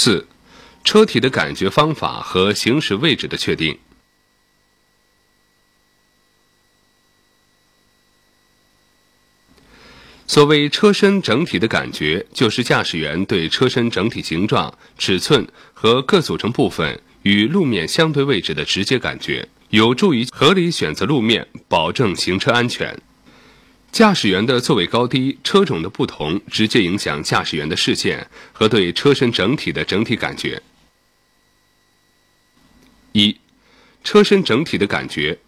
四、车体的感觉方法和行驶位置的确定。所谓车身整体的感觉，就是驾驶员对车身整体形状、尺寸和各组成部分与路面相对位置的直接感觉，有助于合理选择路面，保证行车安全。驾驶员的座位高低、车种的不同，直接影响驾驶员的视线和对车身整体的整体感觉。一、车身整体的感觉。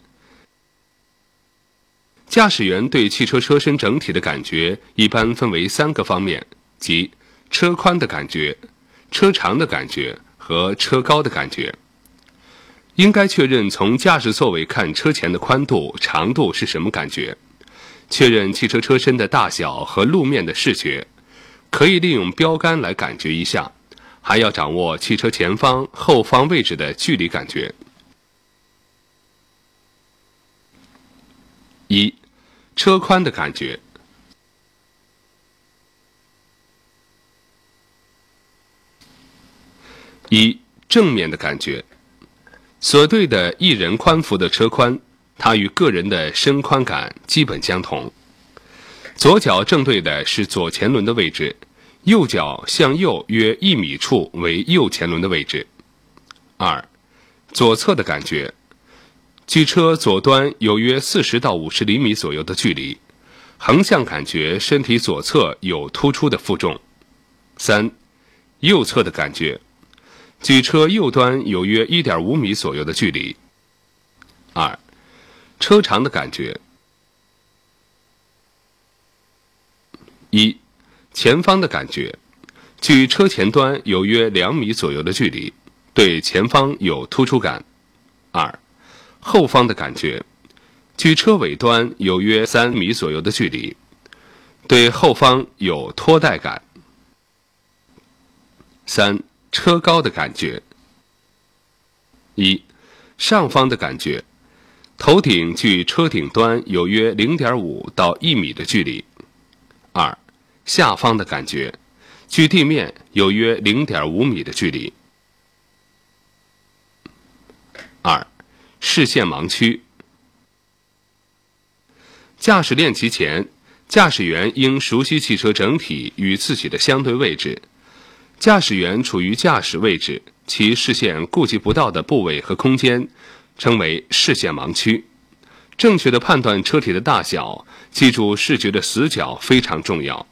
驾驶员对汽车车身整体的感觉一般分为三个方面，即车宽的感觉、车长的感觉和车高的感觉。应该确认从驾驶座位看车前的宽度、长度是什么感觉。确认汽车车身的大小和路面的视觉，可以利用标杆来感觉一下，还要掌握汽车前方、后方位置的距离感觉。一、车宽的感觉。一、正面的感觉，所对的一人宽幅的车宽。它与个人的身宽感基本相同。左脚正对的是左前轮的位置，右脚向右约一米处为右前轮的位置。二，左侧的感觉，距车左端有约四十到五十厘米左右的距离，横向感觉身体左侧有突出的负重。三，右侧的感觉，距车右端有约一点五米左右的距离。二。车长的感觉：一、前方的感觉，距车前端有约两米左右的距离，对前方有突出感；二、后方的感觉，距车尾端有约三米左右的距离，对后方有拖带感；三、车高的感觉：一、上方的感觉。头顶距车顶端有约零点五到一米的距离。二，下方的感觉，距地面有约零点五米的距离。二，视线盲区。驾驶练习前，驾驶员应熟悉汽车整体与自己的相对位置。驾驶员处于驾驶位置，其视线顾及不到的部位和空间。称为视线盲区，正确的判断车体的大小，记住视觉的死角非常重要。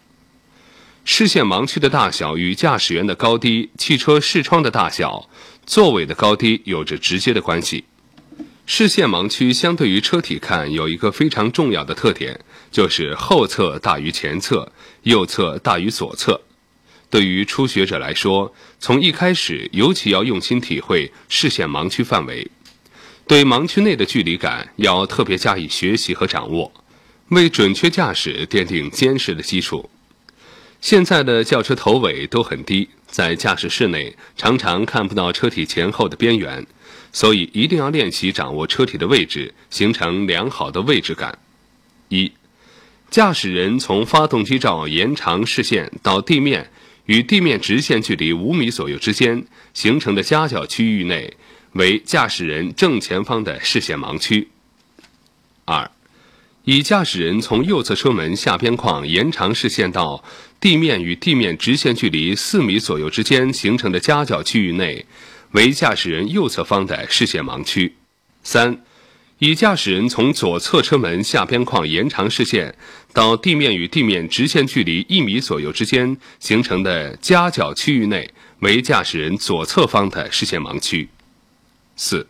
视线盲区的大小与驾驶员的高低、汽车视窗的大小、座位的高低有着直接的关系。视线盲区相对于车体看，有一个非常重要的特点，就是后侧大于前侧，右侧大于左侧。对于初学者来说，从一开始尤其要用心体会视线盲区范围。对盲区内的距离感要特别加以学习和掌握，为准确驾驶奠定坚实的基础。现在的轿车头尾都很低，在驾驶室内常常看不到车体前后的边缘，所以一定要练习掌握车体的位置，形成良好的位置感。一，驾驶人从发动机罩延长视线到地面与地面直线距离五米左右之间形成的夹角区域内。为驾驶人正前方的视线盲区。二，以驾驶人从右侧车门下边框延长视线到地面与地面直线距离四米左右之间形成的夹角区域内，为驾驶人右侧方的视线盲区。三，以驾驶人从左侧车门下边框延长视线到地面与地面直线距离一米左右之间形成的夹角区域内，为驾驶人左侧方的视线盲区。四，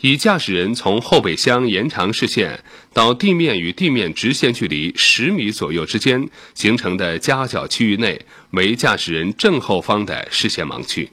以驾驶人从后备箱延长视线到地面与地面直线距离十米左右之间形成的夹角区域内，为驾驶人正后方的视线盲区。